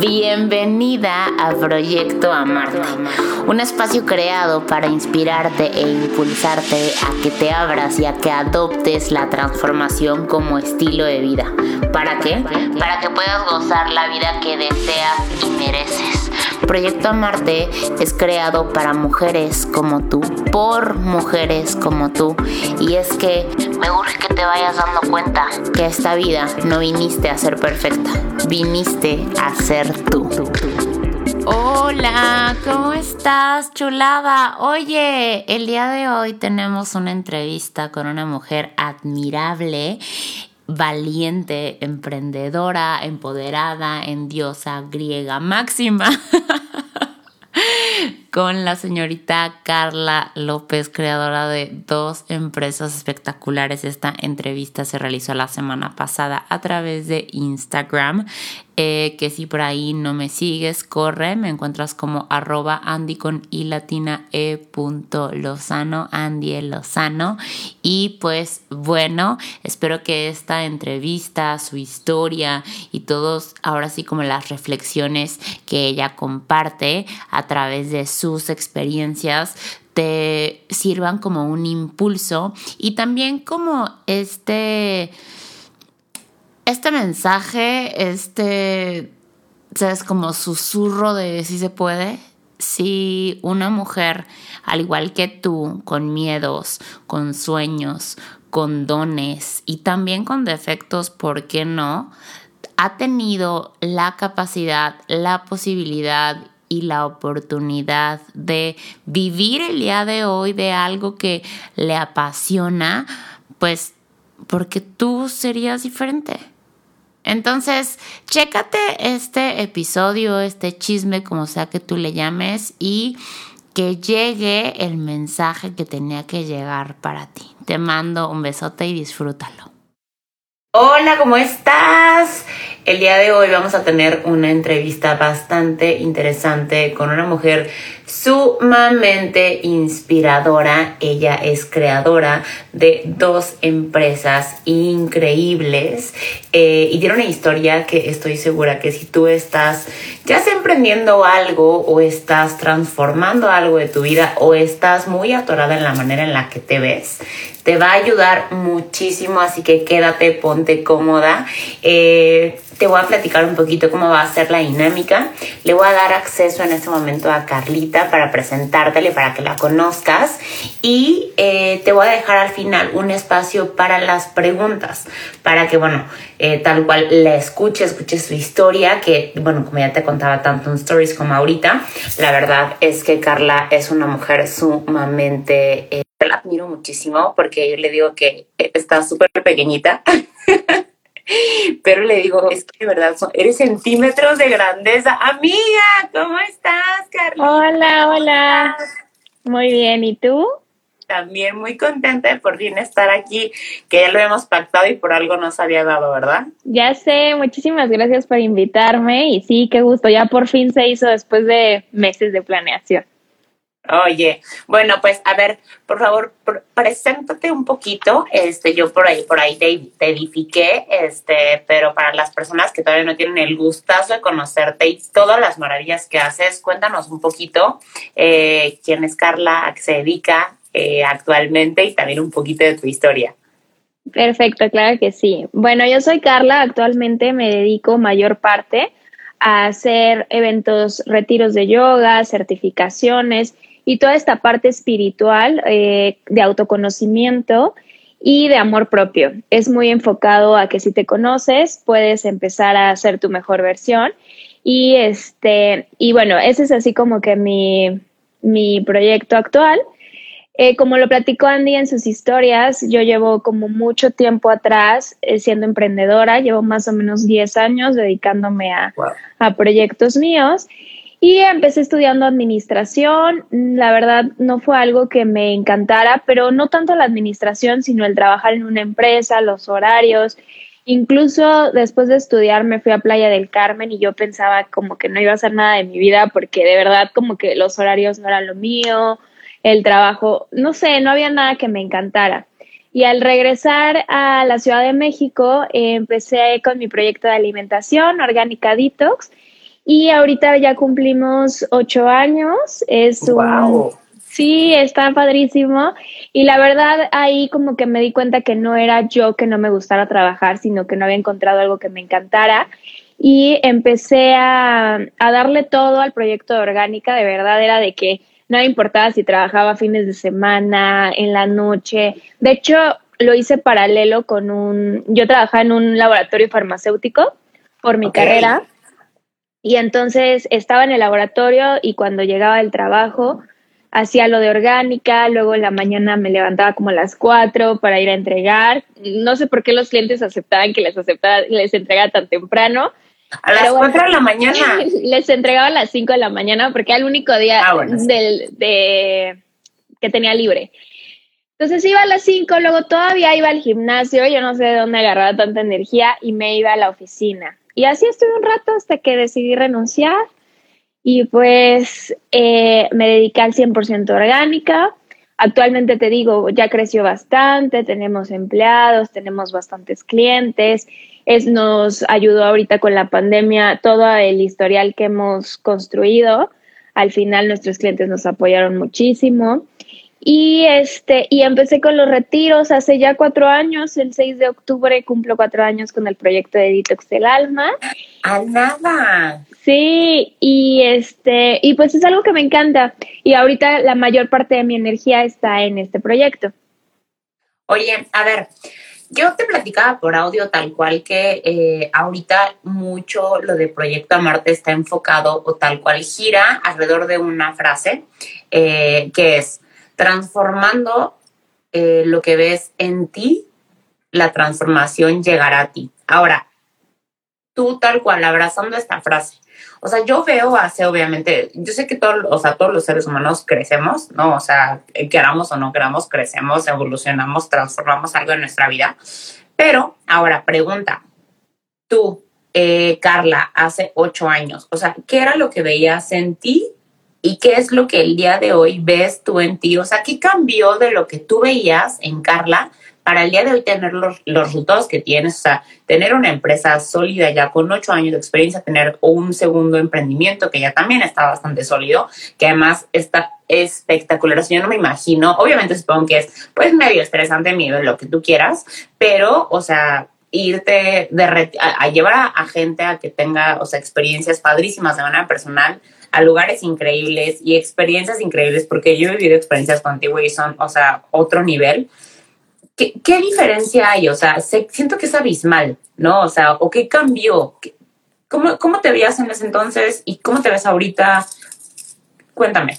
Bienvenida a Proyecto Amarte, un espacio creado para inspirarte e impulsarte a que te abras y a que adoptes la transformación como estilo de vida. ¿Para qué? Para que puedas gozar la vida que deseas y mereces. Proyecto Amarte es creado para mujeres como tú, por mujeres como tú. Y es que me urge que te vayas dando cuenta que esta vida no viniste a ser perfecta, viniste a ser tú. Hola, ¿cómo estás, chulada? Oye, el día de hoy tenemos una entrevista con una mujer admirable valiente, emprendedora, empoderada, en diosa griega máxima. con la señorita Carla López, creadora de dos empresas espectaculares. Esta entrevista se realizó la semana pasada a través de Instagram. Eh, que si por ahí no me sigues, corre, me encuentras como arroba Andy con y latina e Lozano, Andy Lozano. Y pues bueno, espero que esta entrevista, su historia y todos, ahora sí como las reflexiones que ella comparte a través de sus experiencias, te sirvan como un impulso y también como este este mensaje, este, ¿sabes? Como susurro de si se puede. Si una mujer, al igual que tú, con miedos, con sueños, con dones y también con defectos, ¿por qué no? Ha tenido la capacidad, la posibilidad y la oportunidad de vivir el día de hoy de algo que le apasiona, pues porque tú serías diferente. Entonces, chécate este episodio, este chisme, como sea que tú le llames, y que llegue el mensaje que tenía que llegar para ti. Te mando un besote y disfrútalo. Hola, ¿cómo estás? El día de hoy vamos a tener una entrevista bastante interesante con una mujer sumamente inspiradora. Ella es creadora de dos empresas increíbles eh, y tiene una historia que estoy segura que si tú estás ya emprendiendo algo o estás transformando algo de tu vida o estás muy atorada en la manera en la que te ves, te va a ayudar muchísimo, así que quédate, ponte cómoda. Eh, te voy a platicar un poquito cómo va a ser la dinámica. Le voy a dar acceso en este momento a Carlita para presentártela para que la conozcas. Y eh, te voy a dejar al final un espacio para las preguntas, para que, bueno, eh, tal cual la escuche, escuche su historia, que, bueno, como ya te contaba tanto en stories como ahorita, la verdad es que Carla es una mujer sumamente la admiro muchísimo porque yo le digo que está súper pequeñita. Pero le digo, es que de verdad eres centímetros de grandeza. Amiga, ¿cómo estás, Carla? Hola, hola. Muy bien, ¿y tú? También muy contenta de por fin estar aquí, que ya lo hemos pactado y por algo nos había dado, ¿verdad? Ya sé, muchísimas gracias por invitarme y sí, qué gusto, ya por fin se hizo después de meses de planeación. Oye, bueno, pues a ver, por favor, preséntate un poquito. Este, yo por ahí, por ahí te, te, edifiqué, este, pero para las personas que todavía no tienen el gustazo de conocerte y todas las maravillas que haces, cuéntanos un poquito eh, quién es Carla, a qué se dedica eh, actualmente y también un poquito de tu historia. Perfecto, claro que sí. Bueno, yo soy Carla, actualmente me dedico mayor parte a hacer eventos, retiros de yoga, certificaciones y toda esta parte espiritual eh, de autoconocimiento y de amor propio. Es muy enfocado a que si te conoces puedes empezar a ser tu mejor versión y este y bueno, ese es así como que mi, mi proyecto actual. Eh, como lo platicó Andy en sus historias, yo llevo como mucho tiempo atrás eh, siendo emprendedora, llevo más o menos 10 años dedicándome a, a proyectos míos y empecé estudiando administración. La verdad no fue algo que me encantara, pero no tanto la administración, sino el trabajar en una empresa, los horarios. Incluso después de estudiar me fui a Playa del Carmen y yo pensaba como que no iba a hacer nada de mi vida porque de verdad como que los horarios no eran lo mío, el trabajo, no sé, no había nada que me encantara. Y al regresar a la Ciudad de México, empecé con mi proyecto de alimentación, Orgánica Detox, Y ahorita ya cumplimos ocho años. Es un, Sí, está padrísimo. Y la verdad, ahí como que me di cuenta que no era yo que no me gustara trabajar, sino que no había encontrado algo que me encantara. Y empecé a, a darle todo al proyecto de orgánica. De verdad, era de que no me importaba si trabajaba fines de semana, en la noche. De hecho, lo hice paralelo con un. Yo trabajaba en un laboratorio farmacéutico por mi carrera. Y entonces estaba en el laboratorio y cuando llegaba el trabajo hacía lo de orgánica, luego en la mañana me levantaba como a las 4 para ir a entregar. No sé por qué los clientes aceptaban que les aceptaba, les entregara tan temprano. A las 4 de la mañana. Les entregaba a las 5 de la mañana porque era el único día ah, del, de, que tenía libre. Entonces iba a las 5, luego todavía iba al gimnasio, yo no sé de dónde agarraba tanta energía y me iba a la oficina. Y así estuve un rato hasta que decidí renunciar y pues eh, me dediqué al 100% orgánica. Actualmente te digo, ya creció bastante, tenemos empleados, tenemos bastantes clientes. Es, nos ayudó ahorita con la pandemia todo el historial que hemos construido. Al final nuestros clientes nos apoyaron muchísimo. Y este, y empecé con los retiros hace ya cuatro años, el 6 de octubre cumplo cuatro años con el proyecto de Detox del Alma. ¡A nada! Sí, y este, y pues es algo que me encanta. Y ahorita la mayor parte de mi energía está en este proyecto. Oye, a ver, yo te platicaba por audio tal cual que eh, ahorita mucho lo de Proyecto Marte está enfocado o tal cual gira alrededor de una frase eh, que es transformando eh, lo que ves en ti, la transformación llegará a ti. Ahora, tú tal cual, abrazando esta frase, o sea, yo veo hace, obviamente, yo sé que todos, o sea, todos los seres humanos crecemos, ¿no? O sea, queramos o no queramos, crecemos, evolucionamos, transformamos algo en nuestra vida. Pero, ahora, pregunta, tú, eh, Carla, hace ocho años, o sea, ¿qué era lo que veías en ti ¿Y qué es lo que el día de hoy ves tú en ti? O sea, ¿qué cambió de lo que tú veías en Carla para el día de hoy tener los, resultados que tienes? O sea, tener una empresa sólida ya con ocho años de experiencia, tener un segundo emprendimiento que ya también está bastante sólido, que además está espectacular. O sea, yo no me imagino, obviamente supongo que es pues medio estresante, miedo, lo que tú quieras, pero, o sea, irte de a, llevar a, gente a que tenga, o sea, experiencias padrísimas de manera personal, a lugares increíbles y experiencias increíbles, porque yo he vivido experiencias contigo y son, o sea, otro nivel. ¿Qué, diferencia hay? O sea, siento que es abismal, ¿no? O sea, ¿o qué cambió? ¿Cómo, ¿Cómo te veías en ese entonces y cómo te ves ahorita? Cuéntame.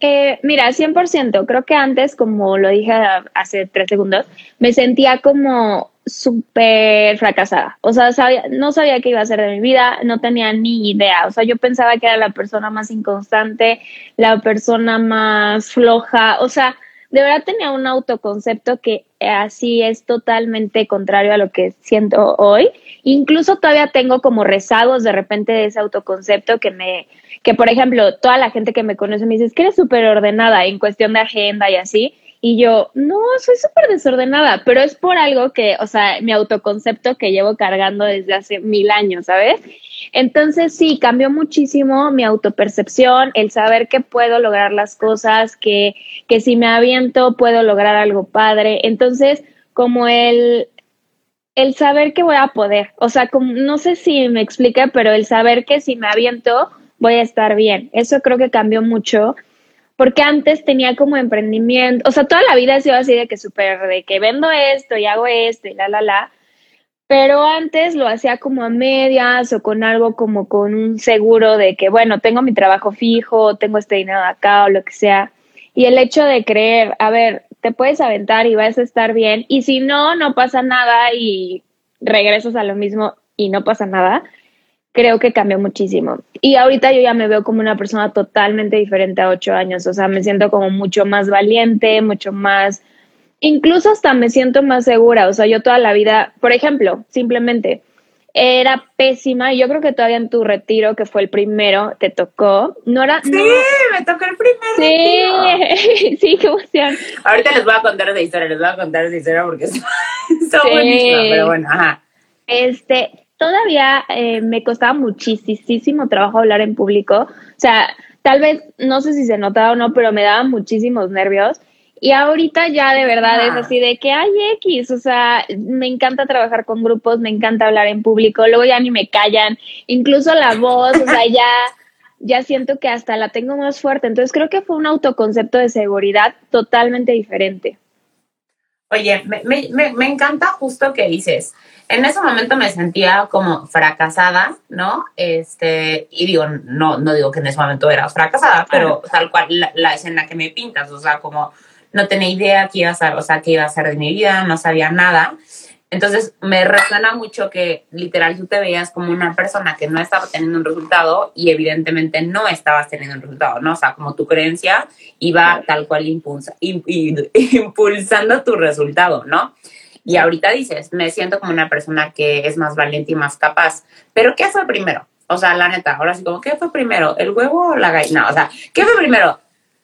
Eh, mira, 100%. Creo que antes, como lo dije hace tres segundos, me sentía como súper fracasada. O sea, no sabía qué iba a hacer de mi vida, no tenía ni idea. O sea, yo pensaba que era la persona más inconstante, la persona más floja. O sea, de verdad tenía un autoconcepto que así es totalmente contrario a lo que siento hoy. Incluso todavía tengo como rezagos de repente de ese autoconcepto que me, que por ejemplo, toda la gente que me conoce me dice, es que eres súper ordenada en cuestión de agenda y así. Y yo, no, soy súper desordenada, pero es por algo que, o sea, mi autoconcepto que llevo cargando desde hace mil años, ¿sabes? Entonces sí, cambió muchísimo mi autopercepción, el saber que puedo lograr las cosas, que, que si me aviento puedo lograr algo padre. Entonces, como el, el saber que voy a poder, o sea, como, no sé si me explica, pero el saber que si me aviento voy a estar bien. Eso creo que cambió mucho porque antes tenía como emprendimiento, o sea, toda la vida he sido así de que súper, de que vendo esto y hago esto y la, la, la, pero antes lo hacía como a medias o con algo como con un seguro de que, bueno, tengo mi trabajo fijo, tengo este dinero acá o lo que sea. Y el hecho de creer, a ver, te puedes aventar y vas a estar bien, y si no, no pasa nada y regresas a lo mismo y no pasa nada creo que cambió muchísimo. Y ahorita yo ya me veo como una persona totalmente diferente a ocho años, o sea, me siento como mucho más valiente, mucho más, incluso hasta me siento más segura, o sea, yo toda la vida, por ejemplo, simplemente era pésima, yo creo que todavía en tu retiro, que fue el primero, te tocó, no era... Sí, me tocó el primero. Sí, sí, qué emoción. Ahorita les voy a contar esa historia, les voy a contar esa historia porque está, buenísima, pero bueno, ajá. Este, todavía eh, me costaba muchísimo trabajo hablar en público. O sea, tal vez, no sé si se notaba o no, pero me daban muchísimos nervios. Y ahorita ya de verdad es ah. así de que hay X, o sea, me encanta trabajar con grupos, me encanta hablar en público, luego ya ni me callan, incluso la voz, o sea, ya, ya siento que hasta la tengo más fuerte. Entonces creo que fue un autoconcepto de seguridad totalmente diferente. Oye, me, me, me encanta justo que dices, en ese momento me sentía como fracasada, ¿no? Este, y digo, no, no digo que en ese momento eras fracasada, pero tal cual la, la escena que me pintas, o sea, como no tenía idea qué iba a hacer, o sea, qué iba a hacer de mi vida, no sabía nada. Entonces me resuena mucho que literal tú te veías como una persona que no estaba teniendo un resultado y evidentemente no estabas teniendo un resultado, ¿no? O sea, como tu creencia iba tal cual impulsa, impulsando tu resultado, ¿no? Y ahorita dices, me siento como una persona que es más valiente y más capaz. Pero ¿qué fue primero? O sea, la neta, ahora sí como, ¿qué fue primero? ¿El huevo o la gallina? O sea, ¿qué fue primero?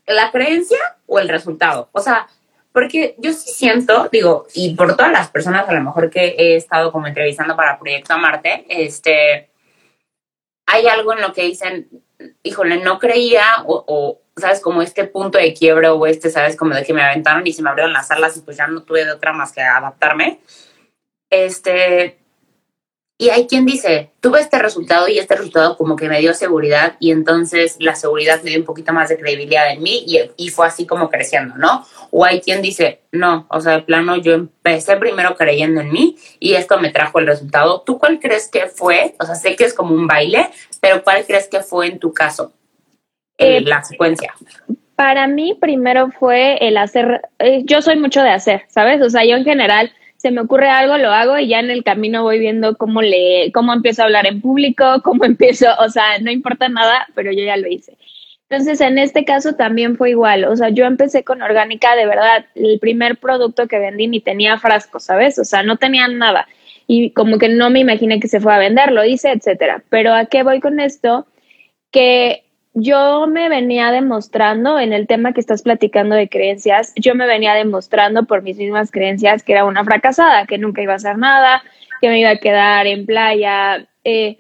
¿La creencia o el resultado? O sea, porque yo sí siento, digo, y por todas las personas a lo mejor que he estado como entrevistando para Proyecto Marte, este, hay algo en lo que dicen, híjole, no creía o, ¿sabes? Como este punto de quiebre o este, ¿sabes? Como de que me aventaron y se me abrieron las alas y pues ya no tuve de otra más que adaptarme. Este, y hay quien dice, tuve este resultado y este resultado como que me dio seguridad y entonces la seguridad me dio un poquito más de credibilidad en mí y, y, fue así como creciendo, ¿no? O hay quien dice, no, o sea, de plano yo empecé primero creyendo en mí y esto me trajo el resultado. ¿Tú cuál crees que fue? O sea, sé que es como un baile, pero ¿cuál crees que fue en tu caso eh, la secuencia? Para mí primero fue el hacer, eh, yo soy mucho de hacer, ¿sabes? O sea, yo en general se me ocurre algo, lo hago y ya en el camino voy viendo cómo le, cómo empiezo a hablar en público, cómo empiezo, o sea, no importa nada, pero yo ya lo hice. Entonces, en este caso también fue igual, o sea, yo empecé con orgánica, de verdad, el primer producto que vendí ni tenía frasco, ¿sabes? O sea, no tenía nada y como que no me imaginé que se fue a vender, lo hice, etcétera. Pero ¿a qué voy con esto? Que yo me venía demostrando en el tema que estás platicando de creencias, yo me venía demostrando por mis mismas creencias que era una fracasada, que nunca iba a hacer nada, que me iba a quedar en playa eh,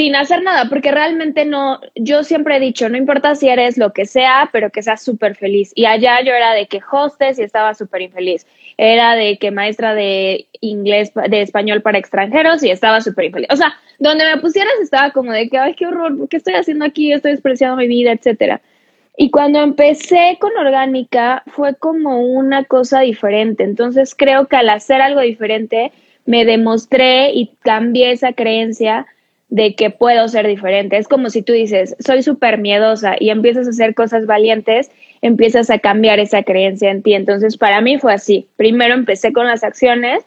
sin hacer nada, porque realmente no, yo siempre he dicho, no importa si eres lo que sea, pero que seas súper feliz. Y allá yo era de que hostes y estaba súper infeliz era de que maestra de inglés, de español para extranjeros y estaba súper infeliz. O sea, donde me pusieras estaba como de que, ay, qué horror, ¿qué estoy haciendo aquí? Estoy despreciando mi vida, etcétera. Y cuando empecé con orgánica fue como una cosa diferente. Entonces creo que al hacer algo diferente me demostré y cambié esa creencia de que puedo ser diferente. Es como si tú dices, soy súper miedosa y empiezas a hacer cosas valientes, empiezas a cambiar esa creencia en ti. Entonces, para mí fue así. Primero empecé con las acciones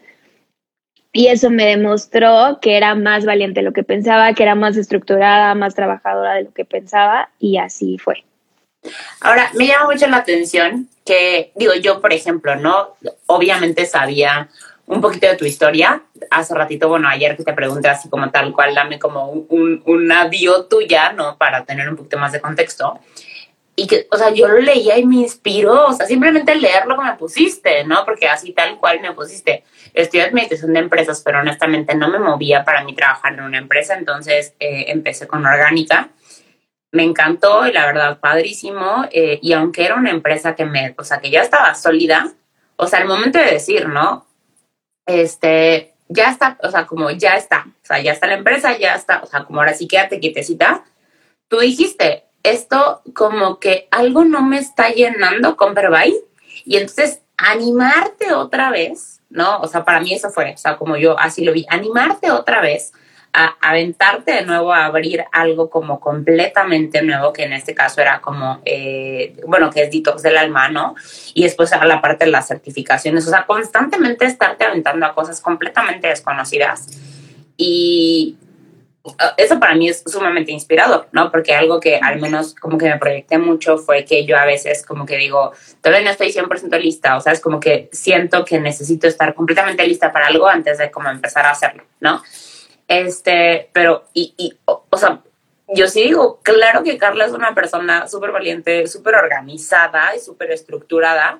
y eso me demostró que era más valiente de lo que pensaba, que era más estructurada, más trabajadora de lo que pensaba y así fue. Ahora, me llama mucho la atención que, digo, yo, por ejemplo, ¿no? Obviamente sabía un poquito de tu historia. Hace ratito, bueno, ayer que te pregunté así como tal cual, dame como un, una bio tuya, ¿no? Para tener un poquito más de contexto. Y que, o sea, yo lo leía y me inspiró, o sea, simplemente leer lo que me pusiste, ¿no? Porque así tal cual me pusiste. Estudié administración de empresas, pero honestamente no me movía para mí trabajar en una empresa, entonces eh, empecé con orgánica. Me encantó y la verdad, padrísimo. Eh, y aunque era una empresa que me, o sea, que ya estaba sólida, o sea, al momento de decir, ¿no? Este, ya está, o sea, como ya está, o sea, ya está la empresa, ya está, o sea, como ahora sí quédate quietecita. Tú dijiste, esto como que algo no me está llenando con Verbay y entonces animarte otra vez, ¿no? O sea, para mí eso fue, o sea, como yo así lo vi, animarte otra vez a aventarte de nuevo a abrir algo como completamente nuevo, que en este caso era como, eh, bueno, que es detox del alma, ¿no? Y después a la parte de las certificaciones, o sea, constantemente estarte aventando a cosas completamente desconocidas. Y uh, eso para mí es sumamente inspirador, ¿no? Porque algo que al menos como que me proyecté mucho fue que yo a veces como que digo, todavía no estoy 100% lista, o sea, es como que siento que necesito estar completamente lista para algo antes de como empezar a hacerlo, ¿no? Este, pero, y, y o, sea, yo sí digo, claro que Carla es una persona súper valiente, súper organizada y súper estructurada.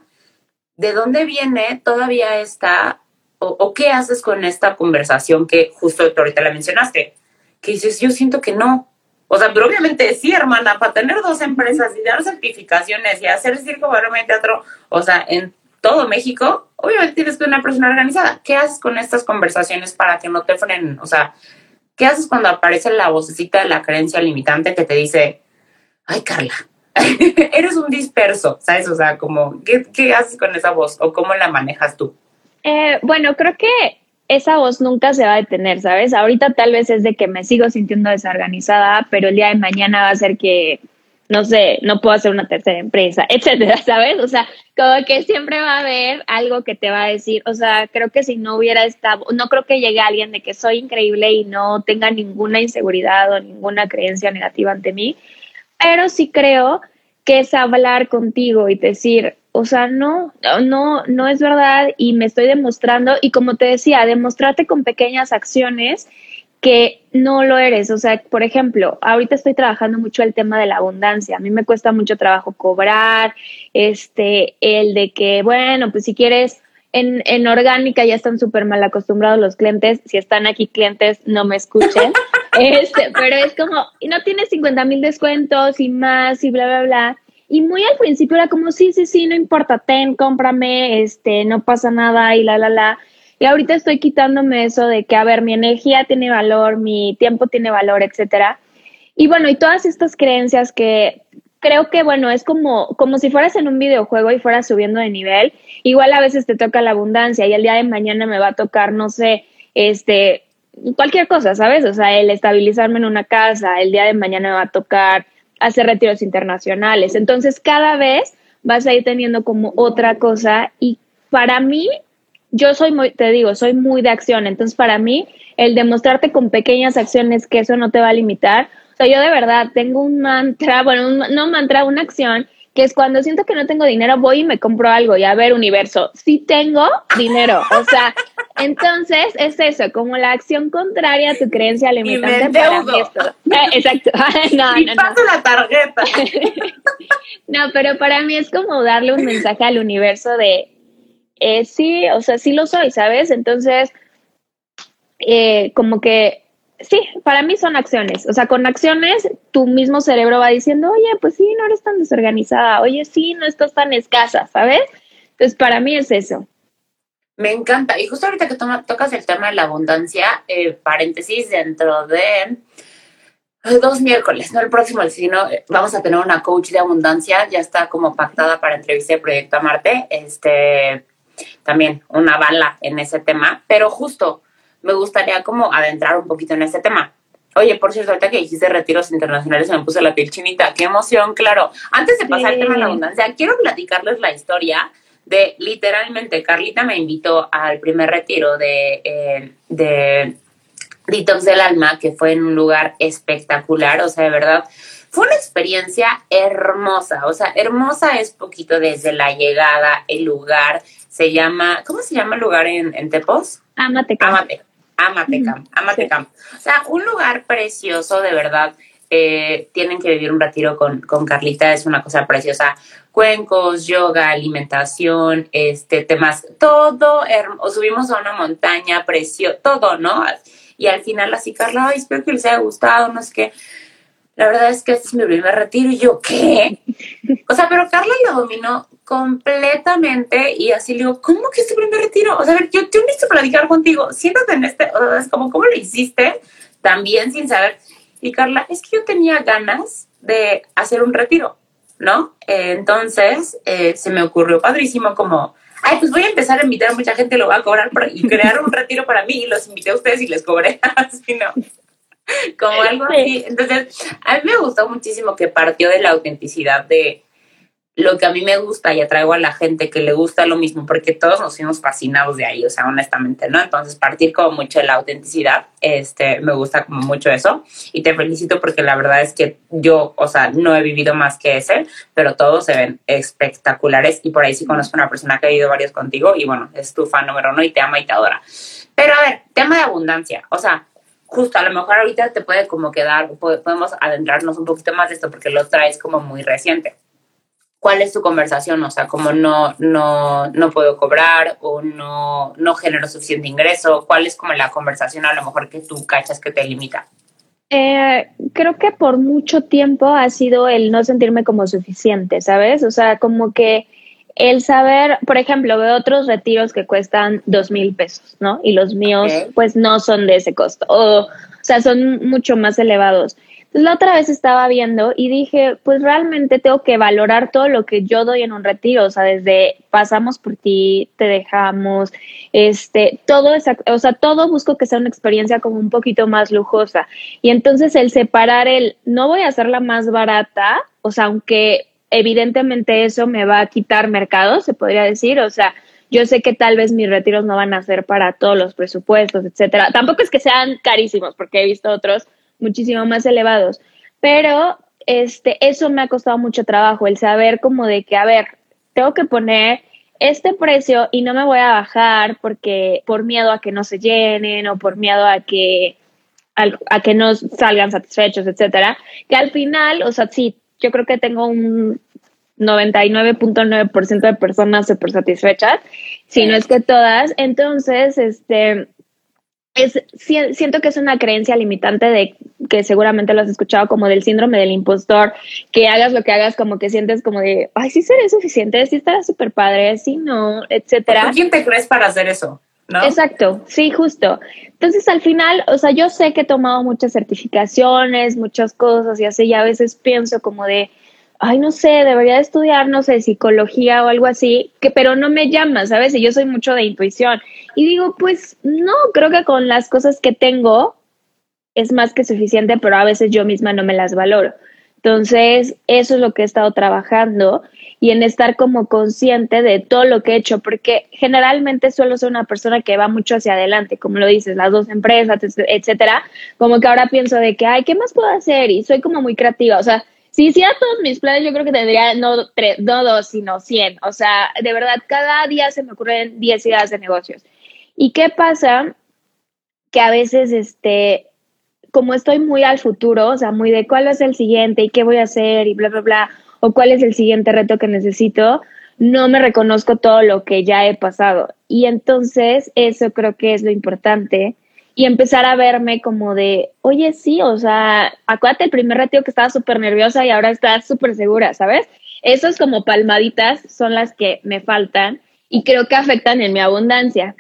¿De dónde viene todavía esta, o, qué haces con esta conversación que justo ahorita la mencionaste? Que dices, yo siento que no. O sea, pero obviamente sí, hermana, para tener dos empresas y dar certificaciones y hacer circo, barrio teatro, o sea, en todo México, obviamente tienes que una persona organizada. ¿Qué haces con estas conversaciones para que no te frenen? O sea, ¿qué haces cuando aparece la vocecita de la creencia limitante que te dice, ay, Carla, eres un disperso, ¿sabes? O sea, como, ¿qué, haces con esa voz o cómo la manejas tú? Eh, bueno, creo que esa voz nunca se va a detener, ¿sabes? Ahorita tal vez es de que me sigo sintiendo desorganizada, pero el día de mañana va a ser que no sé, no puedo hacer una tercera empresa, etcétera, ¿sabes? O sea, como que siempre va a haber algo que te va a decir, o sea, creo que si no hubiera estado, no creo que llegue alguien de que soy increíble y no tenga ninguna inseguridad o ninguna creencia negativa ante mí, pero sí creo que es hablar contigo y decir, o sea, no, no, no es verdad y me estoy demostrando y como te decía, demostrarte con pequeñas acciones que no lo eres. O sea, por ejemplo, ahorita estoy trabajando mucho el tema de la abundancia. A mí me cuesta mucho trabajo cobrar, este, el de que, bueno, pues si quieres, en, en orgánica ya están súper mal acostumbrados los clientes. Si están aquí clientes, no me escuchen. este, pero es como, no tienes 50 mil descuentos y más y bla, bla, bla. Y muy al principio era como, sí, sí, sí, no importa, ten, cómprame, este, no pasa nada y la, la, la. Y ahorita estoy quitándome eso de que, a ver, mi energía tiene valor, mi tiempo tiene valor, etcétera. Y bueno, y todas estas creencias que creo que, bueno, es como, como si fueras en un videojuego y fueras subiendo de nivel. Igual a veces te toca la abundancia y el día de mañana me va a tocar, no sé, este, cualquier cosa, ¿sabes? O sea, el estabilizarme en una casa, el día de mañana me va a tocar hacer retiros internacionales. Entonces, cada vez vas a ir teniendo como otra cosa y para mí yo soy muy, te digo, soy muy de acción, entonces para mí el demostrarte con pequeñas acciones que eso no te va a limitar, o sea, yo de verdad tengo un mantra, bueno, no mantra, una acción que es cuando siento que no tengo dinero, voy y me compro algo y a ver, universo, sí tengo dinero, o sea, entonces es eso, como la acción contraria a tu creencia limitante para mí esto. Eh, exacto. no, y paso la tarjeta. no, pero para mí es como darle un mensaje al universo de eh, sí, o sea, sí lo soy, ¿sabes? Entonces, eh, como que, sí, para mí son acciones. O sea, con acciones tu mismo cerebro va diciendo, oye, pues sí, no eres tan desorganizada, oye, sí, no estás tan escasa, ¿sabes? Entonces, para mí es eso. Me encanta. Y justo ahorita que tocas el tema de la abundancia, eh, paréntesis, dentro de dos miércoles, no el próximo, sino vamos a tener una coach de abundancia, ya está como pactada para entrevistar el proyecto a Marte. Este, también una bala en ese tema, pero justo me gustaría como adentrar un poquito en ese tema. Oye, por cierto, ahorita que dijiste retiros internacionales me puse la piel chinita. ¡Qué emoción! Claro. Antes de pasar al tema de la abundancia, quiero platicarles la historia de literalmente Carlita me invitó al primer retiro de, eh, de Detox del Alma, que fue en un lugar espectacular, o sea, de verdad, fue una experiencia hermosa, o sea, hermosa es poquito desde la llegada, el lugar, se llama, ¿cómo se llama el lugar en, en Tepos? Amatecam. Amate, Amatecam, Amatecam. O sea, un lugar precioso, de verdad. Eh, tienen que vivir un retiro con, con Carlita, es una cosa preciosa. Cuencos, yoga, alimentación, este, temas, todo, o subimos a una montaña, precio, todo, ¿no? Y al final así, Carla, ay, espero que les haya gustado, no sé qué la verdad es que este es mi primer retiro y yo, ¿qué? O sea, pero Carla lo dominó completamente y así le digo, ¿cómo que es tu primer retiro? O sea, yo, yo necesito platicar contigo, siéntate en este, es como, ¿cómo lo hiciste? También sin saber. Y Carla, es que yo tenía ganas de hacer un retiro, ¿no? entonces, eh, se me ocurrió padrísimo como, ay, pues voy a empezar a invitar a mucha gente, lo voy a cobrar y crear un retiro para mí y los invité a ustedes y les cobré así, ¿no? como algo así. Entonces, a mí me gustó muchísimo que partió de la autenticidad de lo que a mí me gusta y atraigo a la gente que le gusta lo mismo, porque todos nos fuimos fascinados de ahí, o sea, honestamente, ¿no? Entonces, partir como mucho de la autenticidad, este, me gusta como mucho eso, y te felicito porque la verdad es que yo, o sea, no he vivido más que ese, pero todos se ven espectaculares, y por ahí sí conozco una persona que ha vivido varios contigo, y bueno, es tu fan número uno y te ama y te adora. Pero a ver, tema de abundancia, o sea, justo a lo mejor ahorita te puede como quedar, podemos adentrarnos un poquito más de esto porque lo traes como muy reciente. ¿cuál es tu conversación? O sea, como no, no, no puedo cobrar o no, no genero suficiente ingreso. ¿Cuál es como la conversación a lo mejor que tú cachas que te limita? Eh, creo que por mucho tiempo ha sido el no sentirme como suficiente, ¿sabes? O sea, como que el saber, por ejemplo, veo otros retiros que cuestan dos mil pesos, ¿no? Y los míos, pues no son de ese costo, o, o sea, son mucho más elevados la otra vez estaba viendo y dije, pues realmente tengo que valorar todo lo que yo doy en un retiro, o sea, desde pasamos por ti, te dejamos, este, todo esa, o sea, todo busco que sea una experiencia como un poquito más lujosa. Y entonces el separar el, no voy a hacerla más barata, o sea, aunque evidentemente eso me va a quitar mercado, se podría decir, o sea, yo sé que tal vez mis retiros no van a ser para todos los presupuestos, etcétera. Tampoco es que sean carísimos, porque he visto otros muchísimo más elevados. Pero este, eso me ha costado mucho trabajo, el saber como de que, a ver, tengo que poner este precio y no me voy a bajar porque por miedo a que no se llenen o por miedo a que a, que no salgan satisfechos, etcétera, que al final, o sea, sí, yo creo que tengo un 99.9% de personas súper satisfechas, si no es que todas, entonces, este, es, siento que es una creencia limitante de que seguramente lo has escuchado como del síndrome del impostor, que hagas lo que hagas como que sientes como de, ay, sí seré suficiente, sí estará súper padre, sí no, etcétera. ¿Quién te crees para hacer eso? Exacto, sí, justo. Entonces al final, o sea, yo sé que he tomado muchas certificaciones, muchas cosas y así, y a veces pienso como de, ay, no sé, debería estudiar, no sé, psicología o algo así, que pero no me llama, ¿sabes? Y yo soy mucho de intuición. Y digo, pues no, creo que con las cosas que tengo es más que suficiente, pero a veces yo misma no me las valoro. Entonces, eso es lo que he estado trabajando y en estar como consciente de todo lo que he hecho, porque generalmente suelo ser una persona que va mucho hacia adelante, como lo dices, las dos empresas, etcétera, como que ahora pienso de que, ay, ¿qué más puedo hacer? Y soy como muy creativa, o sea, si hiciera todos mis planes, yo creo que tendría no, tres, no dos, sino cien. O sea, de verdad, cada día se me ocurren diez ideas de negocios. ¿Y qué pasa? Que a veces, este, como estoy muy al futuro, o sea, muy de cuál es el siguiente y qué voy a hacer y bla, bla, bla, o cuál es el siguiente reto que necesito, no me reconozco todo lo que ya he pasado. Y entonces, eso creo que es lo importante y empezar a verme como de, oye, sí, o sea, acuérdate el primer retiro que estaba súper nerviosa y ahora estás súper segura, ¿sabes? Esas como palmaditas son las que me faltan y creo que afectan en mi abundancia.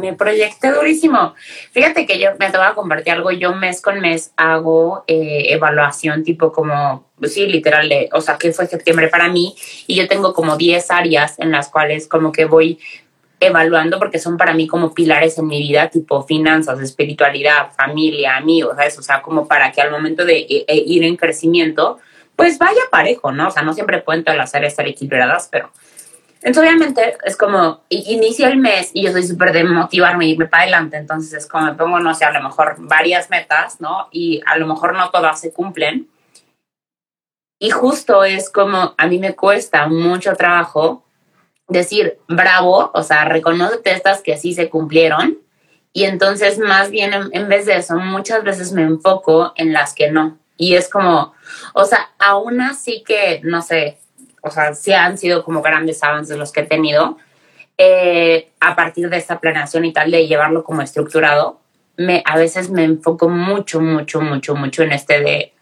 Me proyecté durísimo. Fíjate que yo me te voy a compartir algo. Yo mes con mes hago eh, evaluación tipo como, pues sí, literal, de, o sea, que fue septiembre para mí y yo tengo como 10 áreas en las cuales como que voy evaluando porque son para mí como pilares en mi vida, tipo finanzas, espiritualidad, familia, amigos. O sea, como para que al momento de e, e, ir en crecimiento, pues vaya parejo, ¿no? O sea, no siempre pueden todas las áreas estar equilibradas, pero... Entonces, obviamente, es como, inicia el mes y yo soy súper de motivarme y irme para adelante, entonces es como me pongo, no sé, a lo mejor varias metas, ¿no? Y a lo mejor no todas se cumplen. Y justo es como, a mí me cuesta mucho trabajo decir bravo, o sea, reconocete estas que sí se cumplieron. Y entonces, más bien, en, vez de eso, muchas veces me enfoco en las que no. Y es como, o sea, aún así que, no sé, o sea, sí han sido como grandes avances los que he tenido, eh, a partir de esta planeación y tal, de llevarlo como estructurado, me, a veces me enfoco mucho, mucho, mucho, mucho en este de,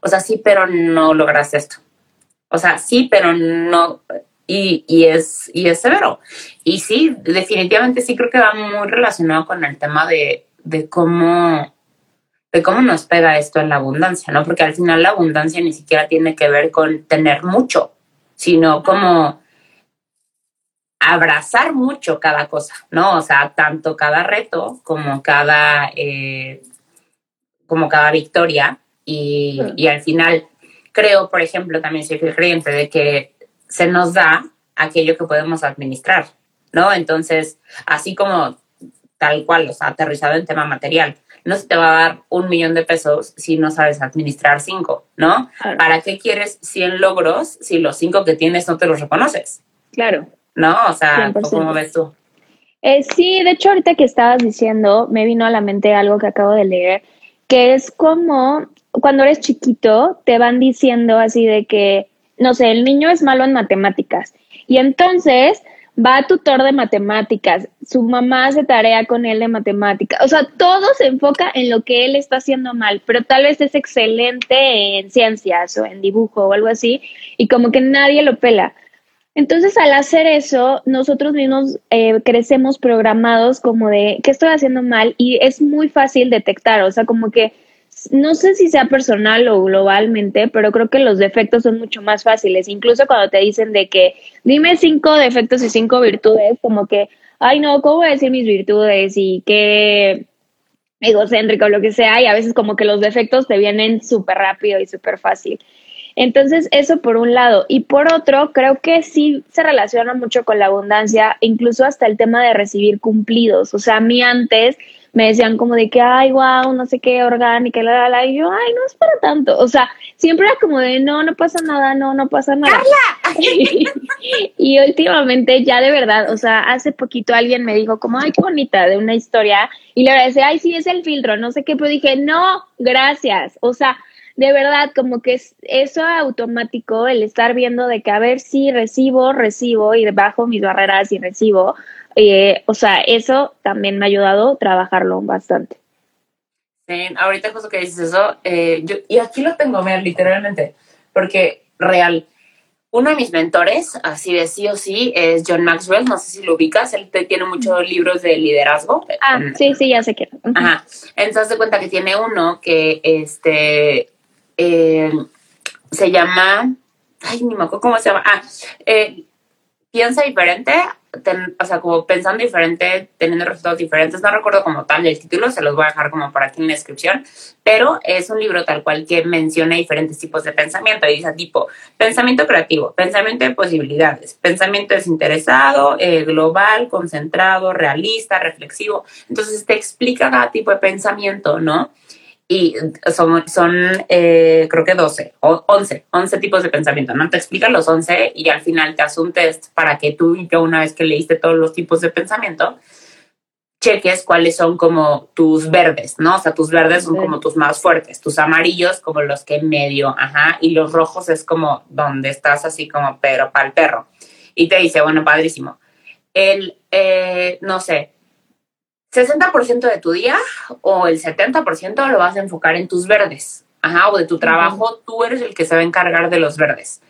o sea, sí, pero no logras esto. O sea, sí, pero no, y, y, es, y es severo. Y sí, definitivamente sí creo que va muy relacionado con el tema de, de cómo de cómo nos pega esto en la abundancia, ¿no? Porque al final la abundancia ni siquiera tiene que ver con tener mucho, sino como abrazar mucho cada cosa, ¿no? O sea, tanto cada reto como cada, eh, como cada victoria. Y, y, al final creo, por ejemplo, también soy creyente de que se nos da aquello que podemos administrar, ¿no? Entonces, así como tal cual, o sea, aterrizado en tema material, no se te va a dar un millón de pesos si no sabes administrar cinco, ¿no? ¿Para qué quieres 100 logros si los cinco que tienes no te los reconoces? Claro. ¿No? O sea, ¿cómo ves tú? Eh, sí, de hecho, ahorita que estabas diciendo, me vino a la mente algo que acabo de leer, que es como cuando eres chiquito, te van diciendo así de que no sé, el niño es malo en matemáticas y entonces va a tutor de matemáticas, su mamá hace tarea con él de matemáticas, o sea, todo se enfoca en lo que él está haciendo mal, pero tal vez es excelente en ciencias o en dibujo o algo así, y como que nadie lo pela. Entonces, al hacer eso, nosotros mismos eh, crecemos programados como de, ¿qué estoy haciendo mal? Y es muy fácil detectar, o sea, como que no sé si sea personal o globalmente, pero creo que los defectos son mucho más fáciles. Incluso cuando te dicen de que dime cinco defectos y cinco virtudes, como que, ay no, ¿cómo voy a decir mis virtudes? Y qué egocéntrico o lo que sea, y a veces como que los defectos te vienen súper rápido y súper fácil. Entonces, eso por un lado. Y por otro, creo que sí se relaciona mucho con la abundancia, incluso hasta el tema de recibir cumplidos. O sea, a mí antes me decían como de que, ay, wow, no sé qué, orgánica, la, la, la, y yo, ay, no es para tanto. O sea, siempre era como de, no, no pasa nada, no, no pasa nada. y últimamente ya de verdad, o sea, hace poquito alguien me dijo como, ay, qué bonita, de una historia, y le decía, ay, sí, es el filtro, no sé qué, pero dije, no, gracias. O sea, de verdad, como que es eso automático, el estar viendo de que a ver si recibo, recibo y bajo mis barreras y recibo, eh, o sea, eso también me ha ayudado a trabajarlo bastante. Sí, ahorita justo que dices eso, eh, yo, y aquí lo tengo, mira, literalmente, porque real, uno de mis mentores, así de sí o sí, es John Maxwell, no sé si lo ubicas, él tiene muchos libros de liderazgo. Ah, sí, sí, ya sé que. Ajá, entonces de cuenta que tiene uno que, este, eh, se llama, ay, ni me acuerdo cómo se llama, ah, piensa diferente, o sea, como pensando diferente, teniendo resultados diferentes. No recuerdo como tal el título, se los voy a dejar como por aquí en la descripción, pero es un libro tal cual que menciona diferentes tipos de pensamiento y dice tipo pensamiento creativo, pensamiento de posibilidades, pensamiento desinteresado, eh, global, concentrado, realista, reflexivo. Entonces te explica cada tipo de pensamiento, ¿no? Y son, son eh, creo que 12 o 11, 11 tipos de pensamiento, ¿no? Te explican los 11 y al final te hace un test para que tú y yo una vez que leíste todos los tipos de pensamiento, cheques cuáles son como tus verdes, ¿no? O sea, tus verdes son como tus más fuertes, tus amarillos como los que medio, ajá, y los rojos es como donde estás así como pero para el perro. Y te dice, bueno, padrísimo. El, eh, no sé, 60% de tu día o el 70% lo vas a enfocar en tus verdes, ajá, o de tu trabajo, tú eres el que se va a encargar de los verdes.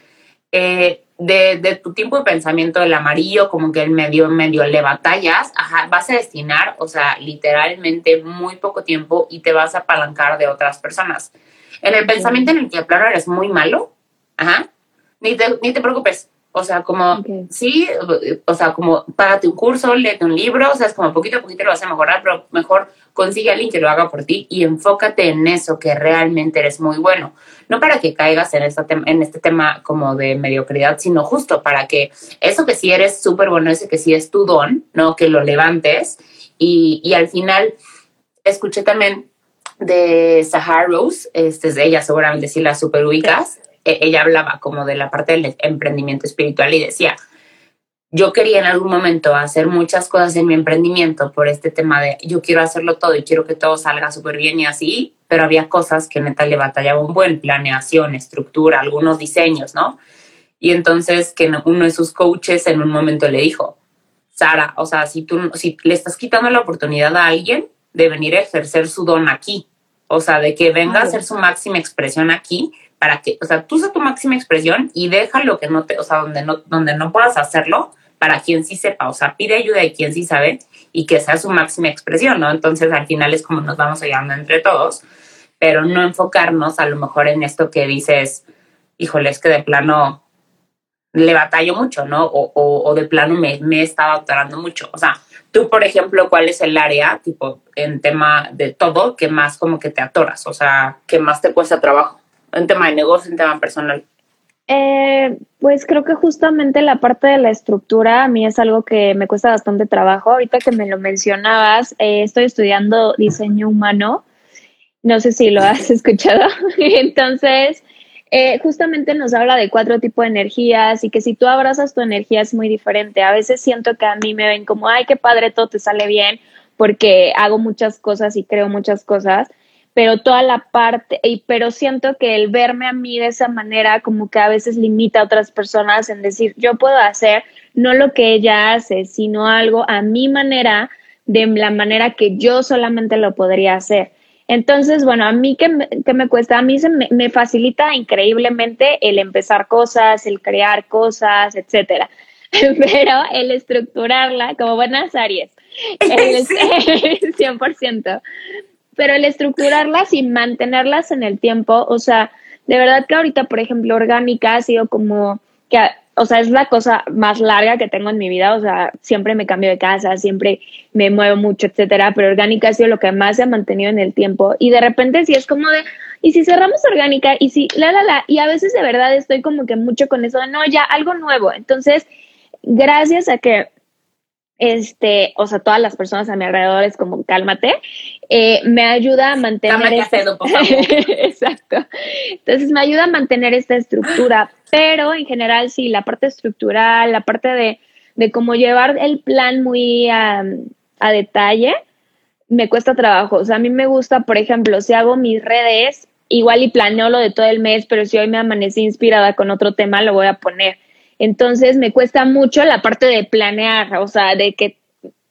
Eh, de, tu tiempo de pensamiento del amarillo, como que el medio, medio le batallas, ajá, vas a destinar, o sea, literalmente muy poco tiempo y te vas a apalancar de otras personas. En el pensamiento en el que, plano, eres muy malo, ajá, ni te, ni te preocupes, o sea, como, sí, o sea, como págate un curso, léete un libro, o sea, es como poquito a poquito lo vas a mejorar, pero mejor consigue a alguien que lo haga por ti y enfócate en eso que realmente eres muy bueno. No para que caigas en, esta en este tema como de mediocridad, sino justo para que eso que sí eres súper bueno, ese que sí es tu don, ¿no? Que lo levantes y, y al final escuché también de Sahara Rose, este es de ella, seguramente sí la super ubicas. E, ella hablaba como de la parte del emprendimiento espiritual y decía, yo quería en algún momento hacer muchas cosas en mi emprendimiento por este tema de yo quiero hacerlo todo y quiero que todo salga súper bien y así, pero había cosas que neta le batallaba un buen, planeación, estructura, algunos diseños, ¿no? Y entonces que uno de sus coaches en un momento le dijo, Sara, o sea, si tú si le estás quitando la oportunidad a alguien de venir a ejercer su don aquí, o sea, de que venga a hacer su máxima expresión aquí, para que, o sea, tú usa tu máxima expresión y deja lo que no te, o sea, donde no, donde no puedas hacerlo para quien sí sepa, o sea, pide ayuda de quien sí sabe y que sea su máxima expresión, ¿no? Entonces al final es como nos vamos ayudando entre todos, pero no enfocarnos a lo mejor en esto que dices, híjole, es que de plano le batallo mucho, ¿no? O, o, de plano me, me estaba atorando mucho. O sea, tú, por ejemplo, ¿cuál es el área, tipo, en tema de todo, que más como que te atoras? O sea, que más te cuesta trabajo? En tema de negocio, en tema personal? Eh, pues creo que justamente la parte de la estructura a mí es algo que me cuesta bastante trabajo. Ahorita que me lo mencionabas, eh, estoy estudiando diseño humano. No sé si lo has escuchado. Entonces, eh, justamente nos habla de cuatro tipos de energías y que si tú abrazas tu energía es muy diferente. A veces siento que a mí me ven como, ay, qué padre, todo te sale bien porque hago muchas cosas y creo muchas cosas pero toda la parte, y, pero siento que el verme a mí de esa manera como que a veces limita a otras personas en decir, yo puedo hacer no lo que ella hace, sino algo a mi manera, de la manera que yo solamente lo podría hacer. Entonces, bueno, a mí que me, que me cuesta, a mí se me, me, facilita increíblemente el empezar cosas, el crear cosas, etcétera. Pero el estructurarla, como buenas Aries, el, 100%. Pero el estructurarlas y mantenerlas en el tiempo, o sea, de verdad que ahorita, por ejemplo, orgánica ha sido como que o sea, es la cosa más larga que tengo en mi vida, o sea, siempre me cambio de casa, siempre me muevo mucho, etcétera, pero orgánica ha sido lo que más se ha mantenido en el tiempo. Y de repente sí es como de, y si cerramos orgánica y si, la, la, la, y a veces de verdad estoy como que mucho con eso de, no, ya, algo nuevo, entonces, gracias a que este, o sea, todas las personas a mi alrededor es como cálmate, eh, me ayuda a mantener. Este... Exacto. Entonces me ayuda a mantener esta estructura, pero en general sí, la parte estructural, la parte de, de cómo llevar el plan muy a, a detalle, me cuesta trabajo. O sea, a mí me gusta, por ejemplo, si hago mis redes, igual y planeo lo de todo el mes, pero si hoy me amanecí inspirada con otro tema, lo voy a poner entonces me cuesta mucho la parte de planear, o sea, de que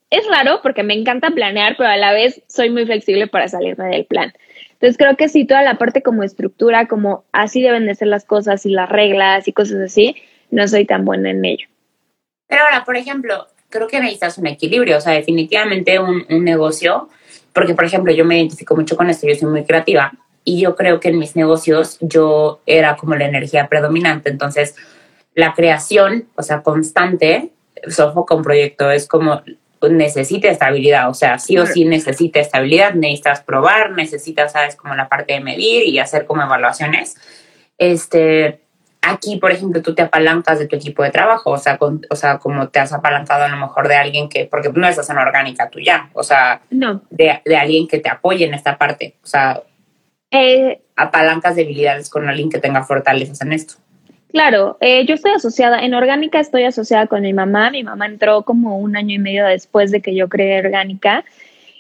es raro porque me encanta planear, pero a la vez soy muy flexible para salirme del plan. Entonces creo que sí, toda la parte como estructura, como así deben de ser las cosas y las reglas y cosas así, no soy tan buena en ello. Pero ahora, por ejemplo, creo que necesitas un equilibrio, o sea, definitivamente un, un negocio, porque por ejemplo yo me identifico mucho con esto, yo soy muy creativa y yo creo que en mis negocios yo era como la energía predominante, entonces la creación, o sea, constante, ojo con proyecto, es como necesita estabilidad, o sea, sí o sí necesita estabilidad, necesitas probar, necesitas, sabes, como la parte de medir y hacer como evaluaciones. Este, aquí, por ejemplo, tú te apalancas de tu equipo de trabajo, o sea, o sea, como te has apalancado a lo mejor de alguien que, porque no estás en orgánica tú ya, o sea, no. de, de alguien que te apoye en esta parte, o sea, eh, apalancas debilidades con alguien que tenga fortalezas en esto. Claro, eh, yo estoy asociada, en Orgánica estoy asociada con mi mamá, mi mamá entró como un año y medio después de que yo creé Orgánica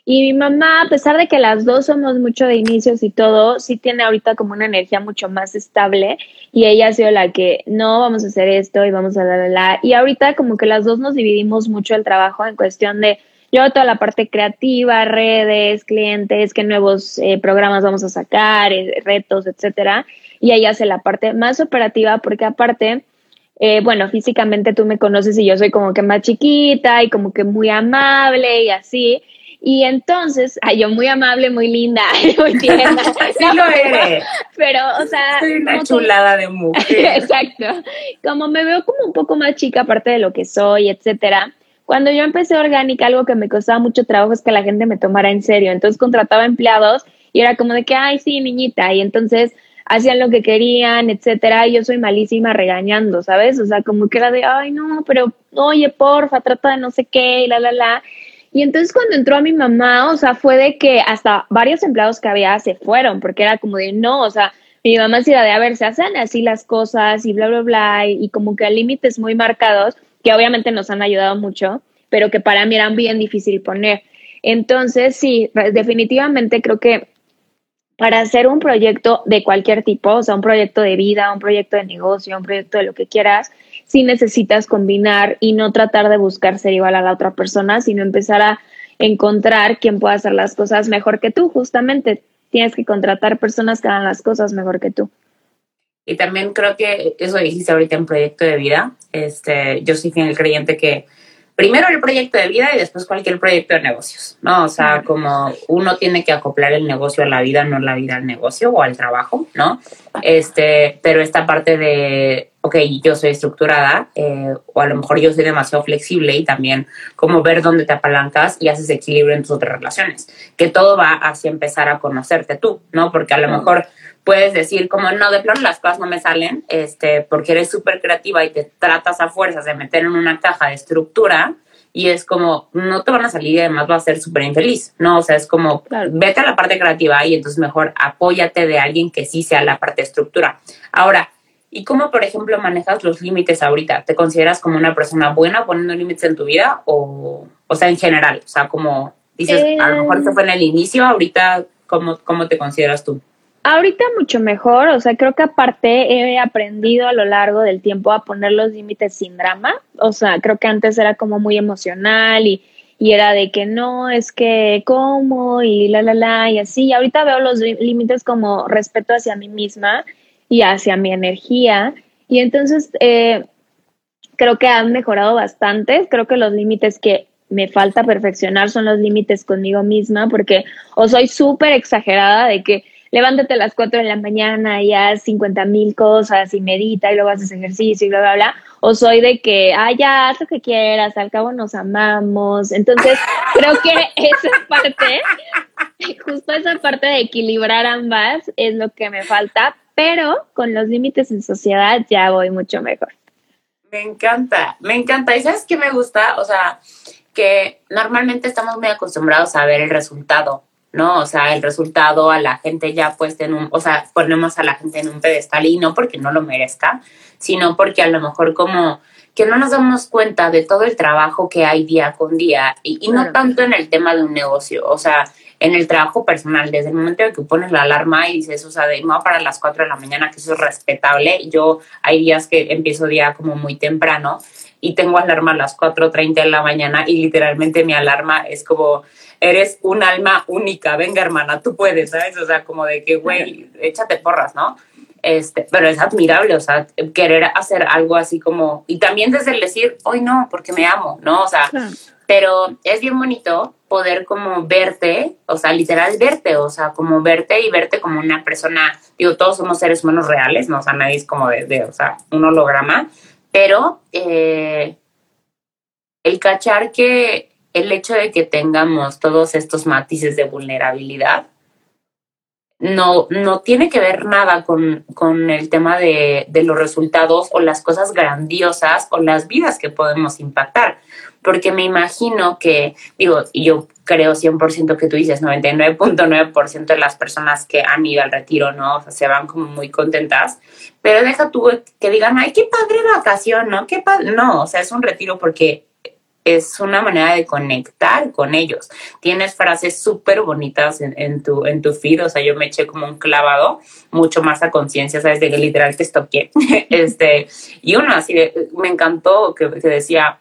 y mi mamá, a pesar de que las dos somos mucho de inicios y todo, sí tiene ahorita como una energía mucho más estable y ella ha sido la que no vamos a hacer esto y vamos a la la y ahorita como que las dos nos dividimos mucho el trabajo en cuestión de yo toda la parte creativa, redes, clientes, qué nuevos eh, programas vamos a sacar, eh, retos, etcétera y ella hace la parte más operativa porque aparte, eh, bueno, físicamente tú me conoces y yo soy como que más chiquita y como que muy amable y así. Y entonces, ay, yo muy amable, muy linda, muy tierna. sí lo eres. Pero, o sea... Soy una chulada de mujer. Exacto. Como me veo como un poco más chica, aparte de lo que soy, etcétera. Cuando yo empecé orgánica, algo que me costaba mucho trabajo es que la gente me tomara en serio. Entonces contrataba empleados y era como de que, ay, sí, niñita. Y entonces hacían lo que querían, etcétera, y yo soy malísima regañando, ¿sabes? O sea, como que era de, ay, no, pero, oye, porfa, trata de no sé qué, y la, la, la. Y entonces cuando entró a mi mamá, o sea, fue de que hasta varios empleados que había se fueron, porque era como de, no, o sea, mi mamá decía de, a ver, se hacen así las cosas y bla, bla, bla, y, y como que a límites muy marcados, que obviamente nos han ayudado mucho, pero que para mí eran bien difícil poner. Entonces, sí, definitivamente creo que para hacer un proyecto de cualquier tipo, o sea, un proyecto de vida, un proyecto de negocio, un proyecto de lo que quieras, sí necesitas combinar y no tratar de buscar ser igual a la otra persona, sino empezar a encontrar quién pueda hacer las cosas mejor que tú. Justamente tienes que contratar personas que hagan las cosas mejor que tú. Y también creo que eso dijiste ahorita en proyecto de vida. Este, yo soy fiel creyente que primero el proyecto de vida y después cualquier proyecto de negocios, ¿no? O sea, como uno tiene que acoplar el negocio a la vida, no la vida al negocio o al trabajo, ¿no? Este, pero esta parte de, ok, yo soy estructurada eh, o a lo mejor yo soy demasiado flexible y también como ver dónde te apalancas y haces equilibrio en tus otras relaciones, que todo va hacia empezar a conocerte tú, ¿no? Porque a lo mejor puedes decir como no, de plano las cosas no me salen, este, porque eres súper creativa y te tratas a fuerzas de meter en una caja de estructura y es como, no te van a salir y además vas a ser súper infeliz, ¿no? O sea, es como, vete a la parte creativa y entonces mejor apóyate de alguien que sí sea la parte de estructura. Ahora, ¿y cómo, por ejemplo, manejas los límites ahorita? ¿Te consideras como una persona buena poniendo límites en tu vida o, o sea, en general? O sea, como dices, a lo mejor esto fue en el inicio, ahorita ¿Cómo, cómo te consideras tú? Ahorita mucho mejor, o sea, creo que aparte he aprendido a lo largo del tiempo a poner los límites sin drama, o sea, creo que antes era como muy emocional y, y era de que no, es que cómo y la, la, la, y así, y ahorita veo los límites como respeto hacia mí misma y hacia mi energía, y entonces eh, creo que han mejorado bastante, creo que los límites que me falta perfeccionar son los límites conmigo misma, porque o soy súper exagerada de que levántate a las 4 de la mañana y haz 50 mil cosas y medita y luego haces ejercicio y bla, bla, bla. O soy de que, ah, ya, haz lo que quieras, al cabo nos amamos. Entonces, creo que esa parte, justo esa parte de equilibrar ambas es lo que me falta, pero con los límites en sociedad ya voy mucho mejor. Me encanta, me encanta. ¿Y sabes qué me gusta? O sea, que normalmente estamos muy acostumbrados a ver el resultado ¿no? O sea, el resultado a la gente ya puesta en un, o sea, ponemos a la gente en un pedestal y no porque no lo merezca, sino porque a lo mejor como que no nos damos cuenta de todo el trabajo que hay día con día y, no tanto en el tema de un negocio, o sea, en el trabajo personal, desde el momento en que pones la alarma y dices, o sea, de no para las 4 de la mañana, que eso es respetable, yo hay días que empiezo día como muy temprano y tengo alarma a las 4.30 de la mañana y literalmente mi alarma es como eres un alma única, venga hermana, tú puedes, ¿sabes? O sea, como de que, güey, échate porras, ¿no? Este, pero es admirable, o sea, querer hacer algo así como, y también desde el decir, hoy no, porque me amo, ¿no? O sea, pero es bien bonito poder como verte, o sea, literal verte, o sea, como verte y verte como una persona, digo, todos somos seres humanos reales, ¿no? O sea, nadie es como de, o sea, un holograma, pero eh, el cachar que el hecho de que tengamos todos estos matices de vulnerabilidad no, no tiene que ver nada con, con el tema de, de, los resultados o las cosas grandiosas o las vidas que podemos impactar. Porque me imagino que, digo, y yo creo 100% que tú dices, 99.9% de las personas que han ido al retiro, ¿no? O sea, se van como muy contentas, pero deja tú que digan, ay, qué padre vacación, ¿no? Qué padre. No, o sea, es un retiro porque es una manera de conectar con ellos. Tienes frases súper bonitas en, tu, en tu feed, o sea, yo me eché como un clavado, mucho más a conciencia, ¿sabes? De que literal te estoqué. este, y uno así, me encantó que, decía,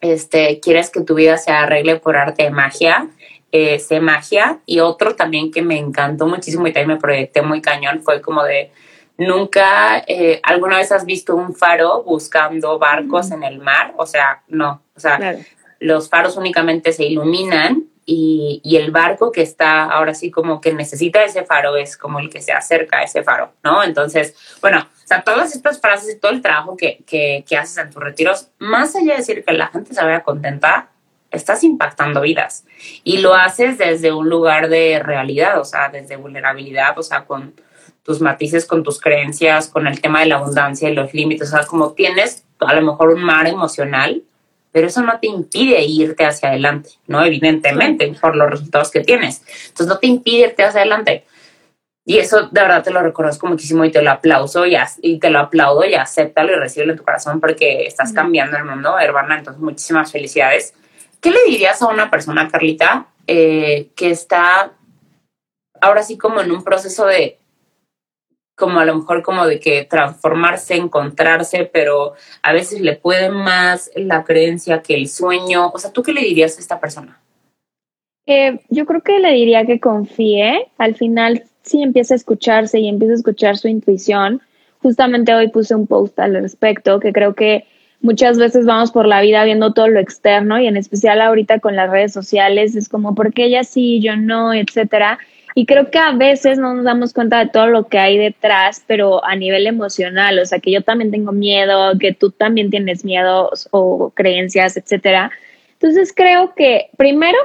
este, ¿quieres que tu vida se arregle por arte de magia? Eh, sé magia. Y otro también que me encantó muchísimo y también me proyecté muy cañón fue como de, Nunca, eh, ¿alguna vez has visto un faro buscando barcos en el mar? O sea, no, o sea, los faros únicamente se iluminan y, y, el barco que está ahora sí como que necesita ese faro es como el que se acerca a ese faro, ¿no? Entonces, bueno, sea, todas estas frases y todo el trabajo que, que, que haces en tus retiros, más allá de decir que la gente se vaya contenta, estás impactando vidas y lo haces desde un lugar de realidad, o sea, desde vulnerabilidad, o sea, con tus matices con tus creencias, con el tema de la abundancia y los límites. O sea, como tienes a lo mejor un mar emocional, pero eso no te impide irte hacia adelante, ¿no? Evidentemente, por los resultados que tienes. Entonces, no te impide irte hacia adelante. Y eso de verdad te lo reconozco muchísimo y te lo aplauso y, y te lo aplaudo y acéptalo y recibelo en tu corazón porque estás cambiando el mundo, hermana. Entonces, muchísimas felicidades. ¿Qué le dirías a una persona, Carlita, eh, que está ahora sí como en un proceso de como a lo mejor como de que transformarse, encontrarse, pero a veces le puede más la creencia que el sueño. O sea, ¿tú qué le dirías a esta persona? Eh, yo creo que le diría que confíe. Al final, si empieza a escucharse y empieza a escuchar su intuición, justamente hoy puse un post al respecto, que creo que muchas veces vamos por la vida viendo todo lo externo y en especial ahorita con las redes sociales, es como, ¿por qué ella sí, yo no, etcétera? Y creo que a veces no nos damos cuenta de todo lo que hay detrás, pero a nivel emocional, o sea, que yo también tengo miedo, que tú también tienes miedos o creencias, etcétera. Entonces creo que primero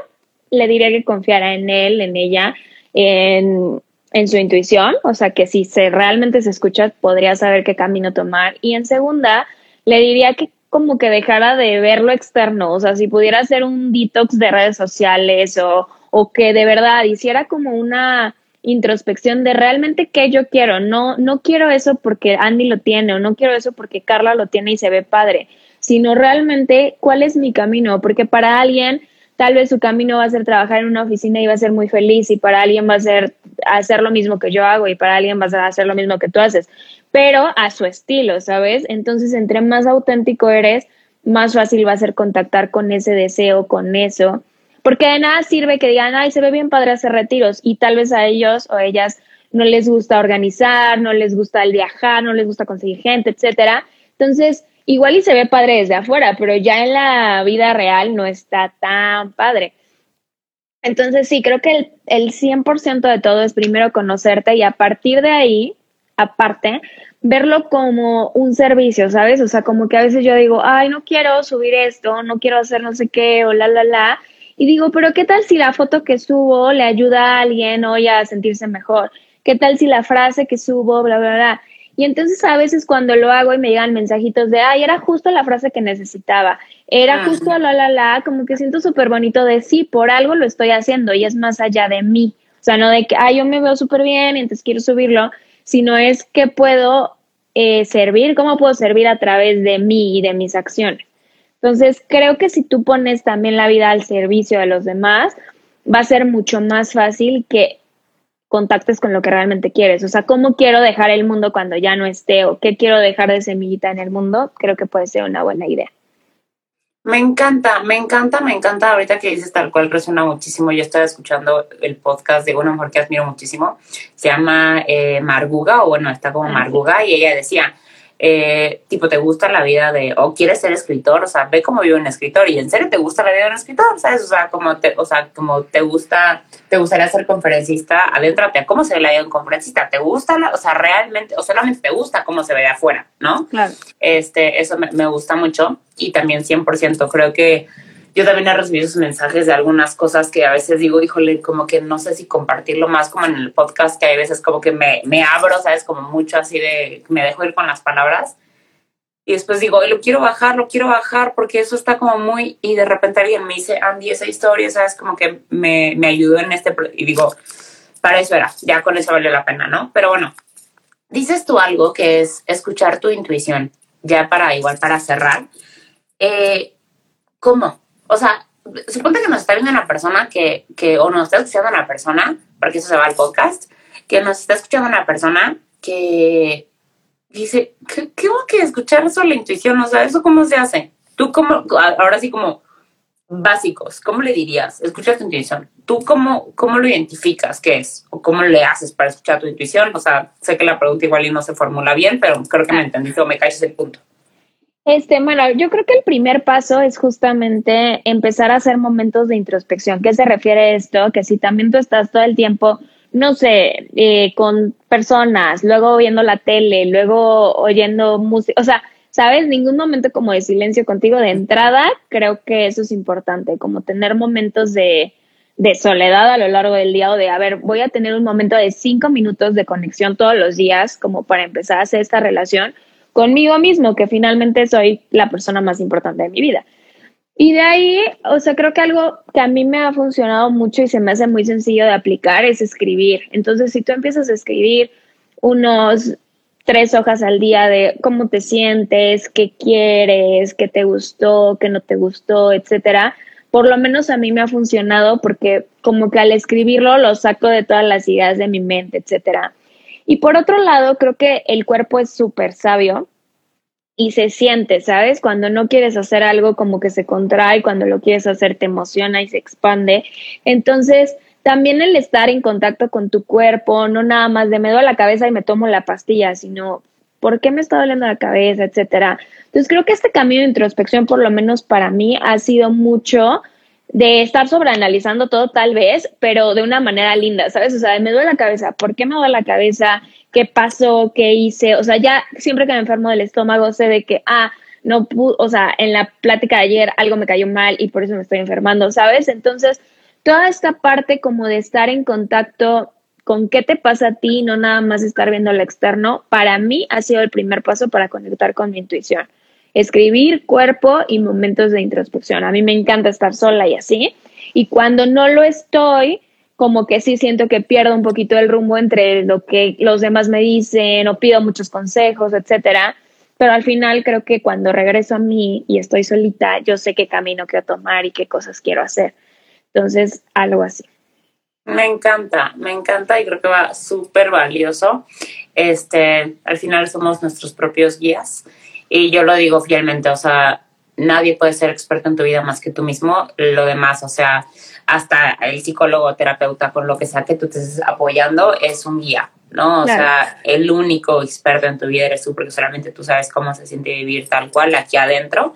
le diría que confiara en él, en ella, en, en su intuición, o sea, que si se realmente se escucha, podría saber qué camino tomar. Y en segunda, le diría que como que dejara de ver lo externo, o sea, si pudiera hacer un detox de redes sociales o o que de verdad hiciera como una introspección de realmente qué yo quiero. No, no quiero eso porque Andy lo tiene o no quiero eso porque Carla lo tiene y se ve padre, sino realmente cuál es mi camino, porque para alguien tal vez su camino va a ser trabajar en una oficina y va a ser muy feliz y para alguien va a ser hacer lo mismo que yo hago y para alguien va a hacer lo mismo que tú haces, pero a su estilo, ¿sabes? Entonces, entre más auténtico eres, más fácil va a ser contactar con ese deseo, con eso, porque de nada sirve que digan, ay, se ve bien padre hacer retiros y tal vez a ellos o ellas no les gusta organizar, no les gusta el viajar, no les gusta conseguir gente, etcétera. Entonces, igual y se ve padre desde afuera, pero ya en la vida real no está tan padre. Entonces, sí, creo que el, el 100% de todo es primero conocerte y a partir de ahí, aparte, verlo como un servicio, ¿sabes? O sea, como que a veces yo digo, ay, no quiero subir esto, no quiero hacer no sé qué, o la, la, la. Y digo, pero ¿qué tal si la foto que subo le ayuda a alguien hoy a sentirse mejor? ¿Qué tal si la frase que subo, bla, bla, bla? Y entonces a veces cuando lo hago y me llegan mensajitos de, ay, era justo la frase que necesitaba, era justo la, la, la, como que siento súper bonito de sí, por algo lo estoy haciendo y es más allá de mí. O sea, no de que, ay, yo me veo súper bien y entonces quiero subirlo, sino es que puedo eh, servir, cómo puedo servir a través de mí y de mis acciones. Entonces, creo que si tú pones también la vida al servicio de los demás, va a ser mucho más fácil que contactes con lo que realmente quieres. O sea, cómo quiero dejar el mundo cuando ya no esté o qué quiero dejar de semillita en el mundo, creo que puede ser una buena idea. Me encanta, me encanta, me encanta. Ahorita que dices tal cual resuena muchísimo. Yo estaba escuchando el podcast de una mujer que admiro muchísimo. Se llama eh, Marguga, o bueno, está como ah, Marguga, y ella decía, eh, tipo, te gusta la vida de, o quieres ser escritor, o sea, ve cómo vive un escritor y en serio te gusta la vida de un escritor, ¿sabes? O sea, como te, o sea, como te gusta, te gustaría ser conferencista, adéntrate a cómo se ve la vida de un conferencista, ¿te gusta? La, o sea, realmente, o solamente te gusta cómo se ve de afuera, ¿no? Claro. Este, eso me, me gusta mucho y también 100% creo que yo también he recibido sus mensajes de algunas cosas que a veces digo, híjole, como que no sé si compartirlo más como en el podcast, que hay veces como que me, me abro, ¿sabes? Como mucho así de, me dejo ir con las palabras. Y después digo, lo quiero bajar, lo quiero bajar, porque eso está como muy... Y de repente alguien me dice, Andy, esa historia, ¿sabes? Como que me, me ayudó en este... Y digo, para eso era, ya con eso valió la pena, ¿no? Pero bueno, dices tú algo que es escuchar tu intuición, ya para igual, para cerrar. Eh, ¿Cómo? O sea, suponte que nos está viendo una persona que, que, o nos está escuchando una persona, porque eso se va al podcast, que nos está escuchando una persona que dice, ¿qué, qué que escuchar eso la intuición? O sea, ¿eso cómo se hace? Tú como, ahora sí como básicos, ¿cómo le dirías? Escucha tu intuición. ¿Tú cómo, cómo lo identificas? ¿Qué es? ¿O cómo le haces para escuchar tu intuición? O sea, sé que la pregunta igual y no se formula bien, pero creo que me entendiste o me caes el punto. Este, bueno, yo creo que el primer paso es justamente empezar a hacer momentos de introspección. ¿Qué se refiere a esto? Que si también tú estás todo el tiempo, no sé, eh, con personas, luego viendo la tele, luego oyendo música, o sea, ¿sabes? Ningún momento como de silencio contigo de entrada, creo que eso es importante, como tener momentos de, de soledad a lo largo del día o de, a ver, voy a tener un momento de cinco minutos de conexión todos los días como para empezar a hacer esta relación conmigo mismo, que finalmente soy la persona más importante de mi vida. Y de ahí, o sea, creo que algo que a mí me ha funcionado mucho y se me hace muy sencillo de aplicar es escribir. Entonces, si tú empiezas a escribir unos tres hojas al día de cómo te sientes, qué quieres, qué te gustó, qué no te gustó, etcétera, por lo menos a mí me ha funcionado porque como que al escribirlo lo saco de todas las ideas de mi mente, etcétera. Y por otro lado, creo que el cuerpo es súper sabio y se siente, ¿sabes? Cuando no quieres hacer algo como que se contrae, cuando lo quieres hacer te emociona y se expande. Entonces, también el estar en contacto con tu cuerpo, no nada más de me duele la cabeza y me tomo la pastilla, sino ¿por qué me está doliendo la cabeza, etcétera? Entonces, creo que este camino de introspección, por lo menos para mí, ha sido mucho de estar sobreanalizando todo tal vez, pero de una manera linda, ¿sabes? O sea, me duele la cabeza, ¿por qué me duele la cabeza? ¿Qué pasó? ¿Qué hice? O sea, ya siempre que me enfermo del estómago sé de que, ah, no pude, o sea, en la plática de ayer algo me cayó mal y por eso me estoy enfermando, ¿sabes? Entonces, toda esta parte como de estar en contacto con qué te pasa a ti, no nada más estar viendo lo externo, para mí ha sido el primer paso para conectar con mi intuición escribir, cuerpo y momentos de introspección. A mí me encanta estar sola y así. Y cuando no lo estoy, como que sí siento que pierdo un poquito el rumbo entre lo que los demás me dicen o pido muchos consejos, etcétera. Pero al final creo que cuando regreso a mí y estoy solita, yo sé qué camino quiero tomar y qué cosas quiero hacer. Entonces, algo así. Me encanta, me encanta y creo que va súper valioso. Este, al final somos nuestros propios guías y yo lo digo fielmente, o sea, nadie puede ser experto en tu vida más que tú mismo. Lo demás, o sea, hasta el psicólogo terapeuta, con lo que sea que tú te estés apoyando, es un guía, ¿no? O sea, el único experto en tu vida eres tú, porque solamente tú sabes cómo se siente vivir tal cual aquí adentro.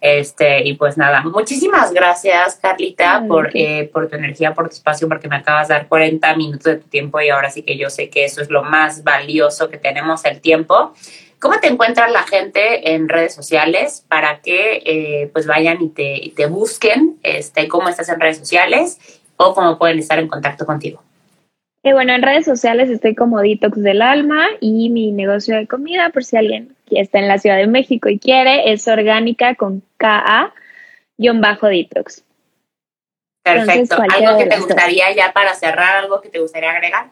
Este, y pues nada, muchísimas gracias, Carlita, por, eh, por tu energía, por tu espacio, porque me acabas de dar 40 minutos de tu tiempo y ahora sí que yo sé que eso es lo más valioso que tenemos, el tiempo. ¿Cómo te encuentran la gente en redes sociales para que eh, pues vayan y te, te, busquen este, cómo estás en redes sociales o cómo pueden estar en contacto contigo? Eh, bueno, en redes sociales estoy como Detox del Alma y mi negocio de comida, por si alguien está en la Ciudad de México y quiere, es orgánica con KA-Detox. Perfecto. ¿Algo que te gustaría ya para cerrar, algo que te gustaría agregar?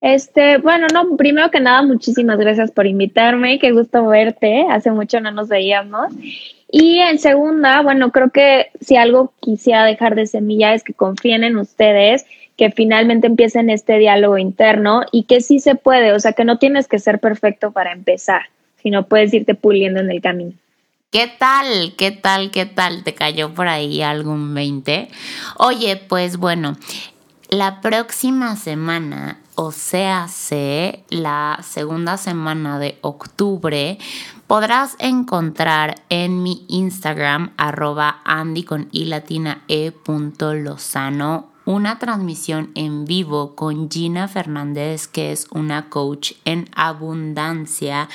Este, bueno, no, primero que nada, muchísimas gracias por invitarme, qué gusto verte, hace mucho no nos veíamos. Y en segunda, bueno, creo que si algo quisiera dejar de semilla es que confíen en ustedes, que finalmente empiecen este diálogo interno y que sí se puede, o sea, que no tienes que ser perfecto para empezar, sino puedes irte puliendo en el camino. ¿Qué tal? ¿Qué tal? ¿Qué tal? ¿Te cayó por ahí algún 20? Oye, pues bueno, la próxima semana o sea, la segunda semana de octubre, podrás encontrar en mi Instagram arroba andy con i latina e punto lozano una transmisión en vivo con Gina Fernández, que es una coach en abundancia,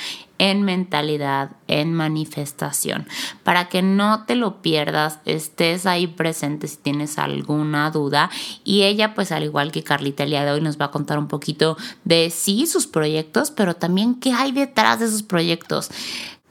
en mentalidad, en manifestación. Para que no te lo pierdas, estés ahí presente si tienes alguna duda. Y ella, pues al igual que Carlita el día de hoy, nos va a contar un poquito de sí sus proyectos, pero también qué hay detrás de sus proyectos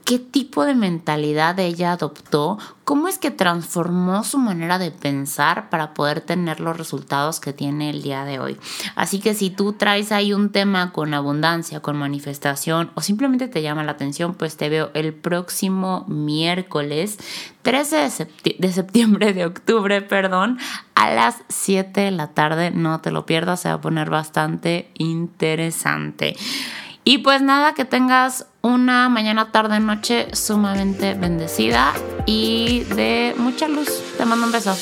qué tipo de mentalidad ella adoptó, cómo es que transformó su manera de pensar para poder tener los resultados que tiene el día de hoy. Así que si tú traes ahí un tema con abundancia, con manifestación o simplemente te llama la atención, pues te veo el próximo miércoles 13 de, septiembre, de octubre, perdón, a las 7 de la tarde. No te lo pierdas, se va a poner bastante interesante. Y pues nada, que tengas una mañana, tarde, noche sumamente bendecida y de mucha luz. Te mando un beso.